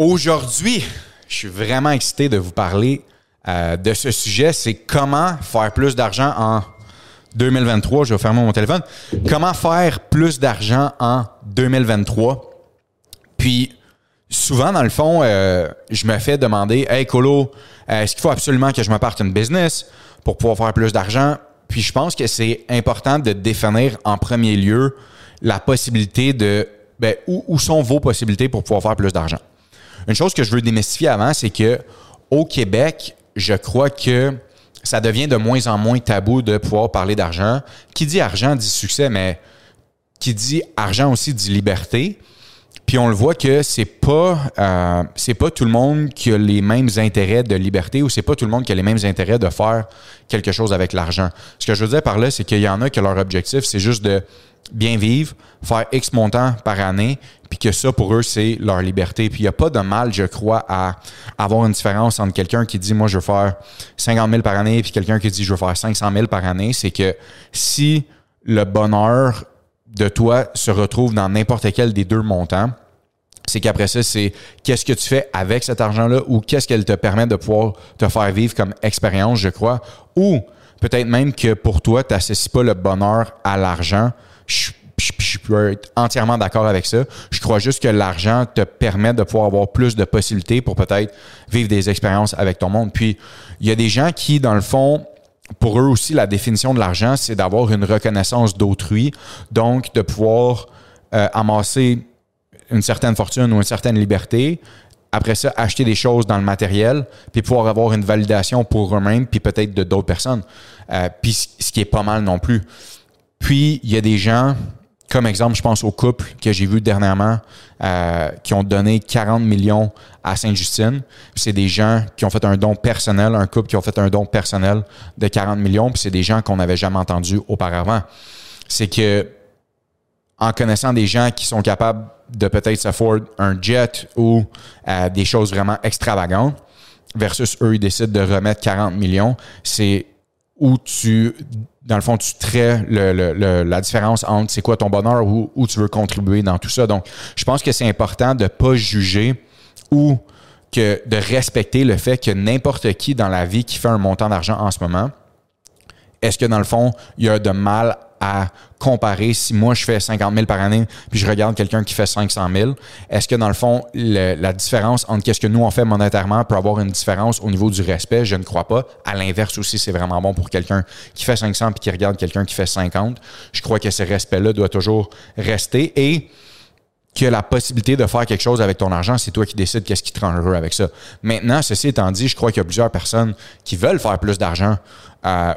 Aujourd'hui, je suis vraiment excité de vous parler euh, de ce sujet. C'est comment faire plus d'argent en 2023. Je vais fermer mon téléphone. Comment faire plus d'argent en 2023? Puis, souvent, dans le fond, euh, je me fais demander Hey, Colo, est-ce qu'il faut absolument que je me parte une business pour pouvoir faire plus d'argent? Puis, je pense que c'est important de définir en premier lieu la possibilité de ben, où, où sont vos possibilités pour pouvoir faire plus d'argent. Une chose que je veux démystifier avant, c'est que au Québec, je crois que ça devient de moins en moins tabou de pouvoir parler d'argent. Qui dit argent dit succès, mais qui dit argent aussi dit liberté. Puis on le voit que c'est pas euh, c'est pas tout le monde qui a les mêmes intérêts de liberté ou c'est pas tout le monde qui a les mêmes intérêts de faire quelque chose avec l'argent. Ce que je veux dire par là, c'est qu'il y en a que leur objectif, c'est juste de bien vivre, faire X montant par année, puis que ça, pour eux, c'est leur liberté. Puis il n'y a pas de mal, je crois, à avoir une différence entre quelqu'un qui dit, moi, je veux faire 50 000 par année, puis quelqu'un qui dit, je veux faire 500 000 par année. C'est que si le bonheur de toi se retrouve dans n'importe quel des deux montants, c'est qu'après ça, c'est qu'est-ce que tu fais avec cet argent-là ou qu'est-ce qu'elle te permet de pouvoir te faire vivre comme expérience, je crois. Ou peut-être même que pour toi, tu n'associes pas le bonheur à l'argent, je, peux être entièrement d'accord avec ça. Je crois juste que l'argent te permet de pouvoir avoir plus de possibilités pour peut-être vivre des expériences avec ton monde. Puis, il y a des gens qui, dans le fond, pour eux aussi, la définition de l'argent, c'est d'avoir une reconnaissance d'autrui, donc de pouvoir euh, amasser une certaine fortune ou une certaine liberté, après ça, acheter des choses dans le matériel, puis pouvoir avoir une validation pour eux-mêmes, puis peut-être de d'autres personnes. Euh, puis ce qui est pas mal non plus. Puis, il y a des gens, comme exemple, je pense au couple que j'ai vu dernièrement, euh, qui ont donné 40 millions à Sainte-Justine. C'est des gens qui ont fait un don personnel, un couple qui ont fait un don personnel de 40 millions, puis c'est des gens qu'on n'avait jamais entendus auparavant. C'est que, en connaissant des gens qui sont capables de peut-être s'afford un jet ou euh, des choses vraiment extravagantes, versus eux, ils décident de remettre 40 millions, c'est où tu dans le fond, tu traites la différence entre c'est quoi ton bonheur ou où tu veux contribuer dans tout ça. Donc, je pense que c'est important de ne pas juger ou que de respecter le fait que n'importe qui dans la vie qui fait un montant d'argent en ce moment, est-ce que dans le fond, il y a de mal à comparer si moi je fais 50 000 par année puis je regarde quelqu'un qui fait 500 000, est-ce que dans le fond, la différence entre qu'est-ce que nous on fait monétairement peut avoir une différence au niveau du respect? Je ne crois pas. À l'inverse aussi, c'est vraiment bon pour quelqu'un qui fait 500 puis qui regarde quelqu'un qui fait 50. Je crois que ce respect-là doit toujours rester et que la possibilité de faire quelque chose avec ton argent, c'est toi qui décides qu'est-ce qui te rend heureux avec ça. Maintenant, ceci étant dit, je crois qu'il y a plusieurs personnes qui veulent faire plus d'argent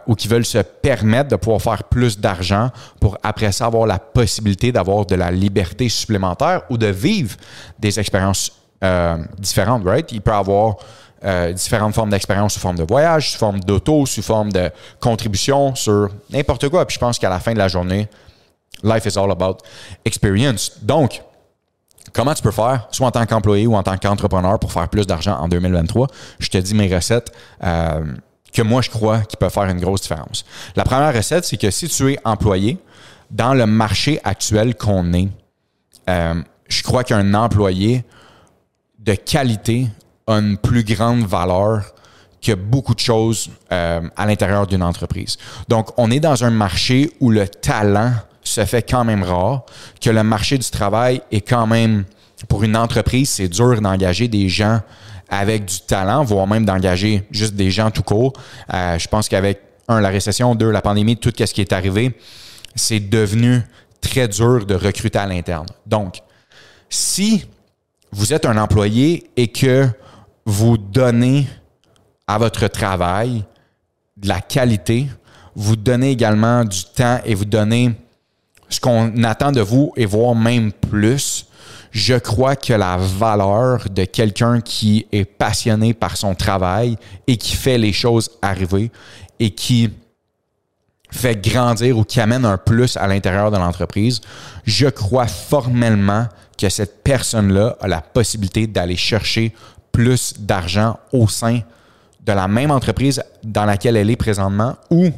ou qui veulent se permettre de pouvoir faire plus d'argent pour après ça avoir la possibilité d'avoir de la liberté supplémentaire ou de vivre des expériences euh, différentes, right? Il peut avoir euh, différentes formes d'expérience sous forme de voyage, sous forme d'auto, sous forme de contribution sur n'importe quoi. Puis je pense qu'à la fin de la journée, life is all about experience. Donc, Comment tu peux faire, soit en tant qu'employé ou en tant qu'entrepreneur, pour faire plus d'argent en 2023? Je te dis mes recettes euh, que moi, je crois qui peuvent faire une grosse différence. La première recette, c'est que si tu es employé, dans le marché actuel qu'on est, euh, je crois qu'un employé de qualité a une plus grande valeur que beaucoup de choses euh, à l'intérieur d'une entreprise. Donc, on est dans un marché où le talent se fait quand même rare, que le marché du travail est quand même, pour une entreprise, c'est dur d'engager des gens avec du talent, voire même d'engager juste des gens tout court. Euh, je pense qu'avec, un, la récession, deux, la pandémie, tout ce qui est arrivé, c'est devenu très dur de recruter à l'interne. Donc, si vous êtes un employé et que vous donnez à votre travail de la qualité, vous donnez également du temps et vous donnez ce qu'on attend de vous et voire même plus, je crois que la valeur de quelqu'un qui est passionné par son travail et qui fait les choses arriver et qui fait grandir ou qui amène un plus à l'intérieur de l'entreprise, je crois formellement que cette personne-là a la possibilité d'aller chercher plus d'argent au sein de la même entreprise dans laquelle elle est présentement ou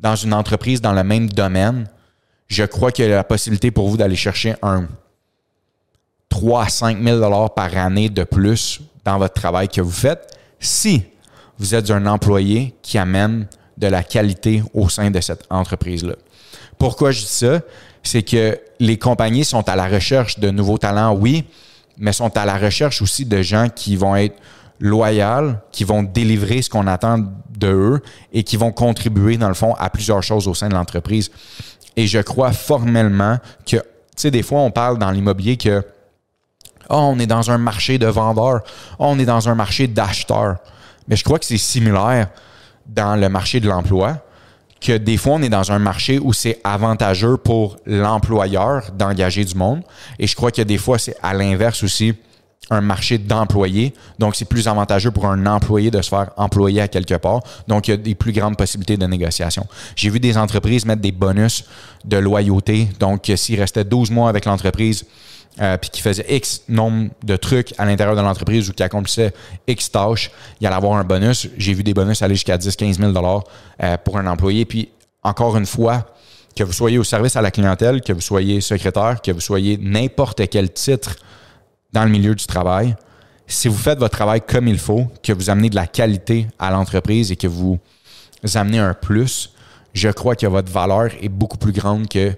dans une entreprise dans le même domaine. Je crois qu'il y a la possibilité pour vous d'aller chercher un 3 à 5 000 dollars par année de plus dans votre travail que vous faites si vous êtes un employé qui amène de la qualité au sein de cette entreprise-là. Pourquoi je dis ça? C'est que les compagnies sont à la recherche de nouveaux talents, oui, mais sont à la recherche aussi de gens qui vont être loyaux, qui vont délivrer ce qu'on attend de eux et qui vont contribuer, dans le fond, à plusieurs choses au sein de l'entreprise. Et je crois formellement que, tu sais, des fois, on parle dans l'immobilier que, oh, on est dans un marché de vendeurs, oh, on est dans un marché d'acheteurs. Mais je crois que c'est similaire dans le marché de l'emploi que des fois, on est dans un marché où c'est avantageux pour l'employeur d'engager du monde. Et je crois que des fois, c'est à l'inverse aussi un marché d'employés. Donc, c'est plus avantageux pour un employé de se faire employer à quelque part. Donc, il y a des plus grandes possibilités de négociation. J'ai vu des entreprises mettre des bonus de loyauté. Donc, s'il restait 12 mois avec l'entreprise, euh, puis qui faisait X nombre de trucs à l'intérieur de l'entreprise ou qui accomplissait X tâches, il allait avoir un bonus. J'ai vu des bonus aller jusqu'à 10 15 000 euh, pour un employé. Puis, encore une fois, que vous soyez au service à la clientèle, que vous soyez secrétaire, que vous soyez n'importe quel titre dans le milieu du travail, si vous faites votre travail comme il faut, que vous amenez de la qualité à l'entreprise et que vous amenez un plus, je crois que votre valeur est beaucoup plus grande que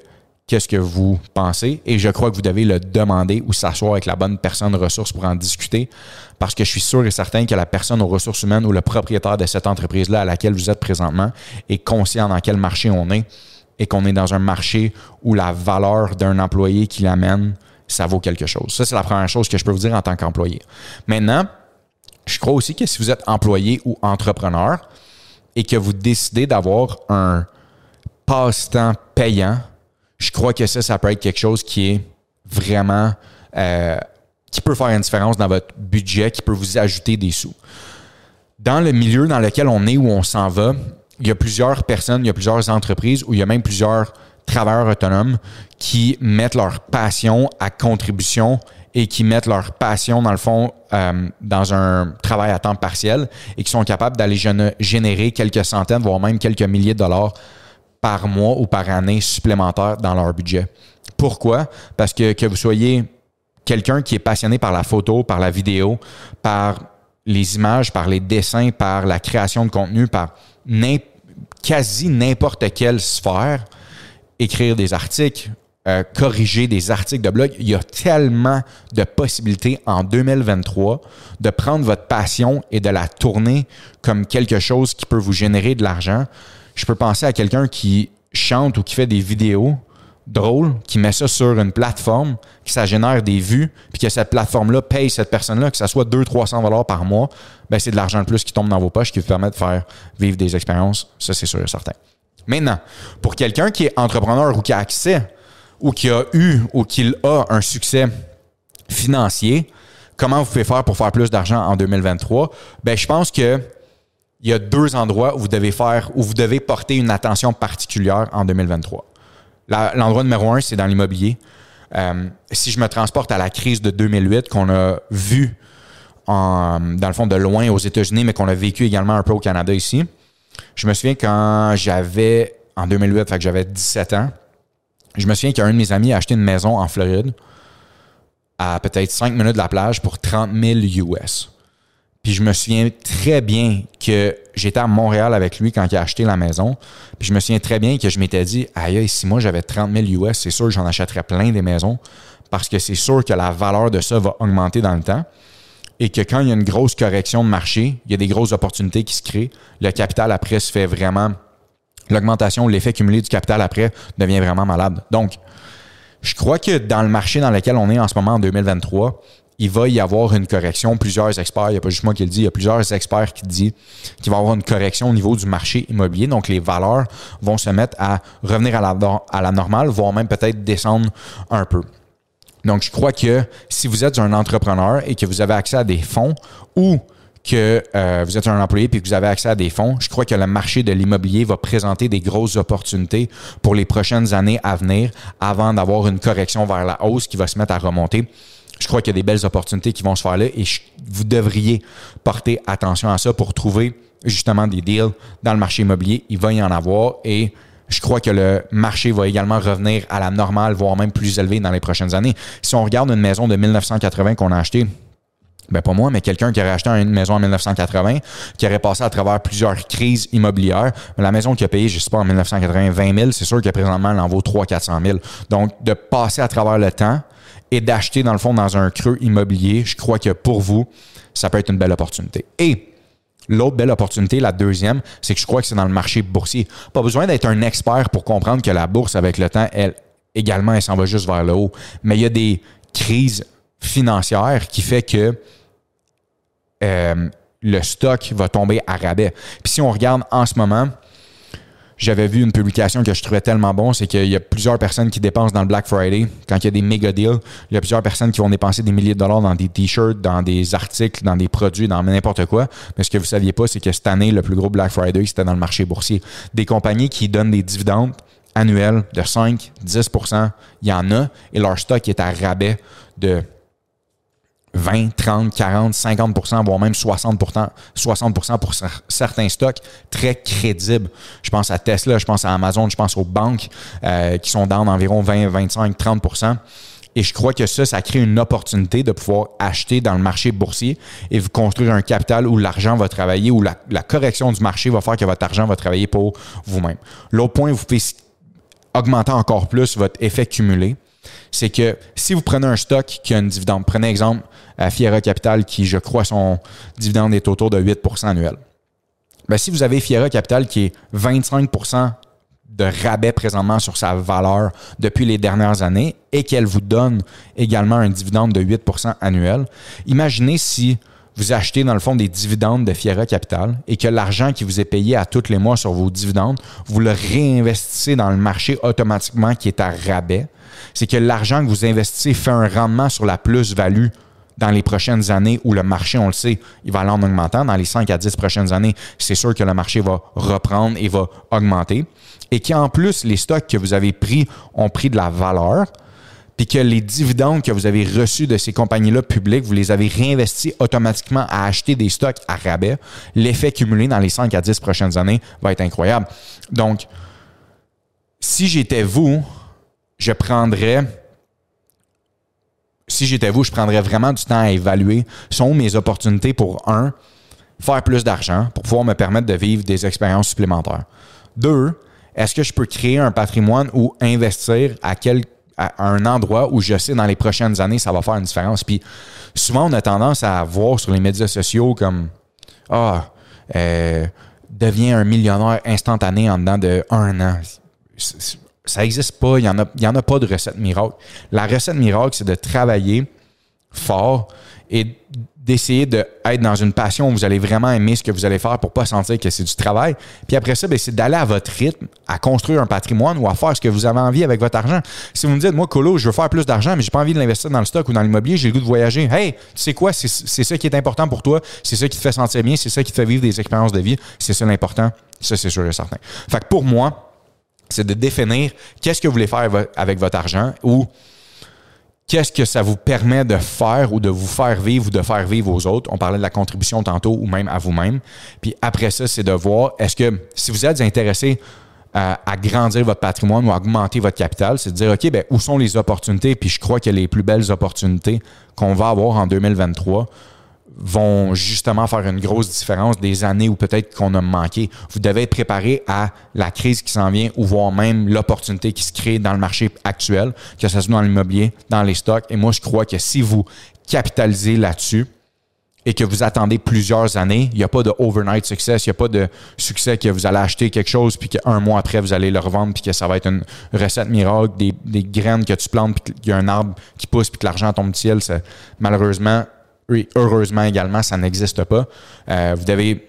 qu'est-ce que vous pensez. Et je crois que vous devez le demander ou s'asseoir avec la bonne personne ressources pour en discuter parce que je suis sûr et certain que la personne aux ressources humaines ou le propriétaire de cette entreprise-là à laquelle vous êtes présentement est conscient dans quel marché on est et qu'on est dans un marché où la valeur d'un employé qui l'amène, ça vaut quelque chose. Ça, c'est la première chose que je peux vous dire en tant qu'employé. Maintenant, je crois aussi que si vous êtes employé ou entrepreneur et que vous décidez d'avoir un passe-temps payant, je crois que ça, ça peut être quelque chose qui est vraiment euh, qui peut faire une différence dans votre budget, qui peut vous ajouter des sous. Dans le milieu dans lequel on est, où on s'en va, il y a plusieurs personnes, il y a plusieurs entreprises, où il y a même plusieurs travailleurs autonomes qui mettent leur passion à contribution et qui mettent leur passion, dans le fond, euh, dans un travail à temps partiel et qui sont capables d'aller générer quelques centaines, voire même quelques milliers de dollars par mois ou par année supplémentaires dans leur budget. Pourquoi? Parce que que vous soyez quelqu'un qui est passionné par la photo, par la vidéo, par les images, par les dessins, par la création de contenu, par quasi n'importe quelle sphère, écrire des articles, euh, corriger des articles de blog. Il y a tellement de possibilités en 2023 de prendre votre passion et de la tourner comme quelque chose qui peut vous générer de l'argent je peux penser à quelqu'un qui chante ou qui fait des vidéos drôles, qui met ça sur une plateforme, que ça génère des vues, puis que cette plateforme-là paye cette personne-là, que ça soit 200-300 dollars par mois, ben c'est de l'argent de plus qui tombe dans vos poches qui vous permet de faire vivre des expériences. Ça, c'est sûr et certain. Maintenant, pour quelqu'un qui est entrepreneur ou qui a accès ou qui a eu ou qui a un succès financier, comment vous pouvez faire pour faire plus d'argent en 2023? Ben, je pense que il y a deux endroits où vous devez faire, où vous devez porter une attention particulière en 2023. L'endroit numéro un, c'est dans l'immobilier. Euh, si je me transporte à la crise de 2008 qu'on a vu dans le fond de loin aux États-Unis, mais qu'on a vécu également un peu au Canada ici, je me souviens quand j'avais, en 2008, fait que j'avais 17 ans, je me souviens qu'un de mes amis a acheté une maison en Floride à peut-être 5 minutes de la plage pour 30 000 US. Puis je me souviens très bien que j'étais à Montréal avec lui quand il a acheté la maison. Puis je me souviens très bien que je m'étais dit, aïe, si moi j'avais 30 000 US, c'est sûr que j'en achèterais plein des maisons parce que c'est sûr que la valeur de ça va augmenter dans le temps et que quand il y a une grosse correction de marché, il y a des grosses opportunités qui se créent. Le capital après se fait vraiment. L'augmentation, l'effet cumulé du capital après devient vraiment malade. Donc, je crois que dans le marché dans lequel on est en ce moment en 2023, il va y avoir une correction. Plusieurs experts, il n'y a pas juste moi qui le dis, il y a plusieurs experts qui disent qu'il va y avoir une correction au niveau du marché immobilier. Donc, les valeurs vont se mettre à revenir à la, normale, voire même peut-être descendre un peu. Donc, je crois que si vous êtes un entrepreneur et que vous avez accès à des fonds ou que euh, vous êtes un employé et que vous avez accès à des fonds, je crois que le marché de l'immobilier va présenter des grosses opportunités pour les prochaines années à venir avant d'avoir une correction vers la hausse qui va se mettre à remonter je crois qu'il y a des belles opportunités qui vont se faire là et vous devriez porter attention à ça pour trouver justement des deals dans le marché immobilier. Il va y en avoir et je crois que le marché va également revenir à la normale, voire même plus élevé dans les prochaines années. Si on regarde une maison de 1980 qu'on a achetée, ben pas moi, mais quelqu'un qui aurait acheté une maison en 1980, qui aurait passé à travers plusieurs crises immobilières. La maison qui a payé, je sais pas, en 1980, 20 000, c'est sûr que présentement, elle en vaut 3 400 000. Donc, de passer à travers le temps et d'acheter, dans le fond, dans un creux immobilier, je crois que pour vous, ça peut être une belle opportunité. Et L'autre belle opportunité, la deuxième, c'est que je crois que c'est dans le marché boursier. Pas besoin d'être un expert pour comprendre que la bourse, avec le temps, elle, également, elle s'en va juste vers le haut. Mais il y a des crises financières qui fait que euh, le stock va tomber à rabais. Puis si on regarde en ce moment, j'avais vu une publication que je trouvais tellement bon, c'est qu'il y a plusieurs personnes qui dépensent dans le Black Friday. Quand il y a des méga deals, il y a plusieurs personnes qui vont dépenser des milliers de dollars dans des t-shirts, dans des articles, dans des produits, dans n'importe quoi. Mais ce que vous saviez pas, c'est que cette année, le plus gros Black Friday, c'était dans le marché boursier. Des compagnies qui donnent des dividendes annuels de 5, 10% il y en a, et leur stock est à rabais de 20, 30, 40, 50% voire même 60 60 pour certains stocks très crédibles. Je pense à Tesla, je pense à Amazon, je pense aux banques euh, qui sont dans d'environ 20, 25, 30% et je crois que ça, ça crée une opportunité de pouvoir acheter dans le marché boursier et vous construire un capital où l'argent va travailler, où la, la, correction du marché va faire que votre argent va travailler pour vous-même. L'autre point, vous pouvez augmenter encore plus votre effet cumulé c'est que si vous prenez un stock qui a une dividende, prenez exemple à Fiera Capital qui, je crois, son dividende est autour de 8% annuel. Ben, si vous avez Fiera Capital qui est 25% de rabais présentement sur sa valeur depuis les dernières années et qu'elle vous donne également un dividende de 8% annuel, imaginez si vous achetez dans le fond des dividendes de Fiera Capital et que l'argent qui vous est payé à tous les mois sur vos dividendes, vous le réinvestissez dans le marché automatiquement qui est à rabais c'est que l'argent que vous investissez fait un rendement sur la plus-value dans les prochaines années où le marché, on le sait, il va aller en augmentant. Dans les 5 à 10 prochaines années, c'est sûr que le marché va reprendre et va augmenter. Et qu'en plus, les stocks que vous avez pris ont pris de la valeur, puis que les dividendes que vous avez reçus de ces compagnies-là publiques, vous les avez réinvestis automatiquement à acheter des stocks à rabais, l'effet cumulé dans les 5 à 10 prochaines années va être incroyable. Donc, si j'étais vous, je prendrais, si j'étais vous, je prendrais vraiment du temps à évaluer sont mes opportunités pour, un, faire plus d'argent pour pouvoir me permettre de vivre des expériences supplémentaires. Deux, est-ce que je peux créer un patrimoine ou investir à, quel, à un endroit où je sais dans les prochaines années, ça va faire une différence. Puis souvent, on a tendance à voir sur les médias sociaux comme Ah, euh, deviens un millionnaire instantané en dedans de un an ça n'existe pas. Il n'y en, a, en a pas de recette miracle. La recette miracle, c'est de travailler fort et d'essayer d'être dans une passion où vous allez vraiment aimer ce que vous allez faire pour pas sentir que c'est du travail. Puis après ça, ben, c'est d'aller à votre rythme, à construire un patrimoine ou à faire ce que vous avez envie avec votre argent. Si vous me dites, moi, Colo, je veux faire plus d'argent, mais j'ai pas envie de l'investir dans le stock ou dans l'immobilier, j'ai le goût de voyager. Hey, tu sais quoi? C'est ça qui est important pour toi. C'est ça qui te fait sentir bien. C'est ça qui te fait vivre des expériences de vie. C'est ça l'important. Ça, c'est sûr et certain. Fait que pour moi, c'est de définir qu'est-ce que vous voulez faire avec votre argent ou qu'est-ce que ça vous permet de faire ou de vous faire vivre ou de faire vivre aux autres? On parlait de la contribution tantôt ou même à vous-même. Puis après ça, c'est de voir, est-ce que si vous êtes intéressé à, grandir votre patrimoine ou à augmenter votre capital, c'est de dire, OK, ben, où sont les opportunités? Puis je crois que les plus belles opportunités qu'on va avoir en 2023 vont justement faire une grosse différence des années où peut-être qu'on a manqué. Vous devez être préparé à la crise qui s'en vient ou voir même l'opportunité qui se crée dans le marché actuel, que ce soit dans l'immobilier, dans les stocks. Et moi, je crois que si vous capitalisez là-dessus et que vous attendez plusieurs années, il n'y a pas de overnight success, il n'y a pas de succès que vous allez acheter quelque chose puis qu'un mois après, vous allez le revendre puis que ça va être une recette miracle, des, des graines que tu plantes puis qu'il y a un arbre qui pousse puis que l'argent tombe du ciel. Malheureusement, oui, heureusement également, ça n'existe pas. Euh, vous devez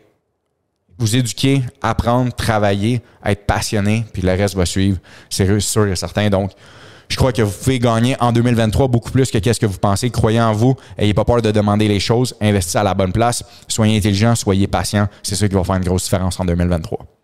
vous éduquer, apprendre, travailler, être passionné, puis le reste va suivre. C'est sûr et certain. Donc, je crois que vous pouvez gagner en 2023 beaucoup plus que qu'est-ce que vous pensez. Croyez en vous. Ayez pas peur de demander les choses. Investissez à la bonne place. Soyez intelligent, soyez patient. C'est ça qui va faire une grosse différence en 2023.